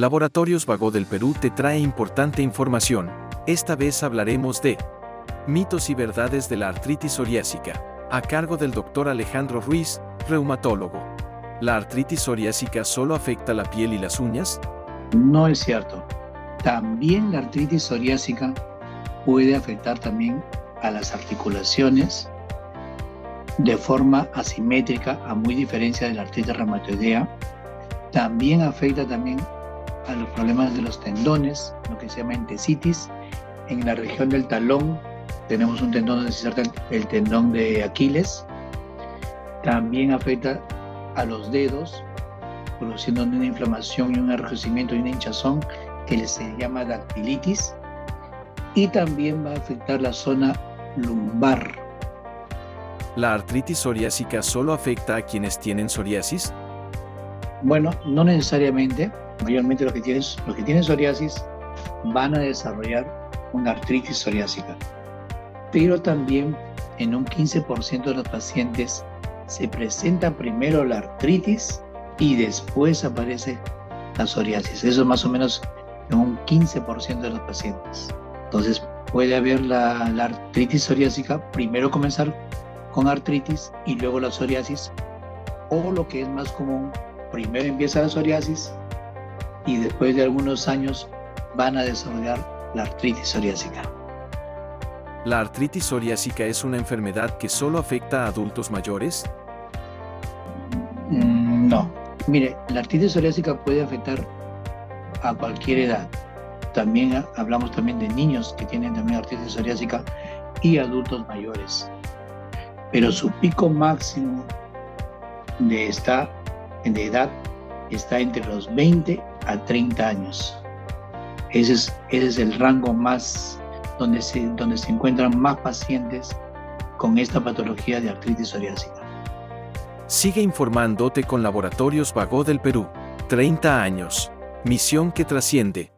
Laboratorios Vago del Perú te trae importante información. Esta vez hablaremos de mitos y verdades de la artritis psoriásica, a cargo del doctor Alejandro Ruiz, reumatólogo. ¿La artritis psoriásica solo afecta la piel y las uñas? No es cierto. También la artritis psoriásica puede afectar también a las articulaciones de forma asimétrica, a muy diferencia de la artritis reumatoidea. También afecta también a los problemas de los tendones, lo que se llama entesitis. En la región del talón tenemos un tendón donde se inserta el tendón de Aquiles. También afecta a los dedos, produciendo una inflamación y un enrojecimiento y una hinchazón que se llama dactilitis. Y también va a afectar la zona lumbar. ¿La artritis psoriásica solo afecta a quienes tienen psoriasis? Bueno, no necesariamente mayormente los que tienen, los que tienen psoriasis van a desarrollar una artritis psoriásica. Pero también en un 15% de los pacientes se presenta primero la artritis y después aparece la psoriasis. Eso es más o menos en un 15% de los pacientes. Entonces puede haber la, la, artritis psoriásica, primero comenzar con artritis y luego la psoriasis. O lo que es más común, primero empieza la psoriasis y después de algunos años van a desarrollar la artritis psoriásica. ¿La artritis psoriásica es una enfermedad que solo afecta a adultos mayores? Mm, no. Mire, la artritis psoriásica puede afectar a cualquier edad. También hablamos también de niños que tienen también artritis psoriásica y adultos mayores. Pero su pico máximo de esta de edad está entre los 20 a 30 años. Ese es, el rango más donde se, donde se encuentran más pacientes con esta patología de artritis psoriásica. Sigue informándote con Laboratorios Vago del Perú. 30 años. Misión que trasciende.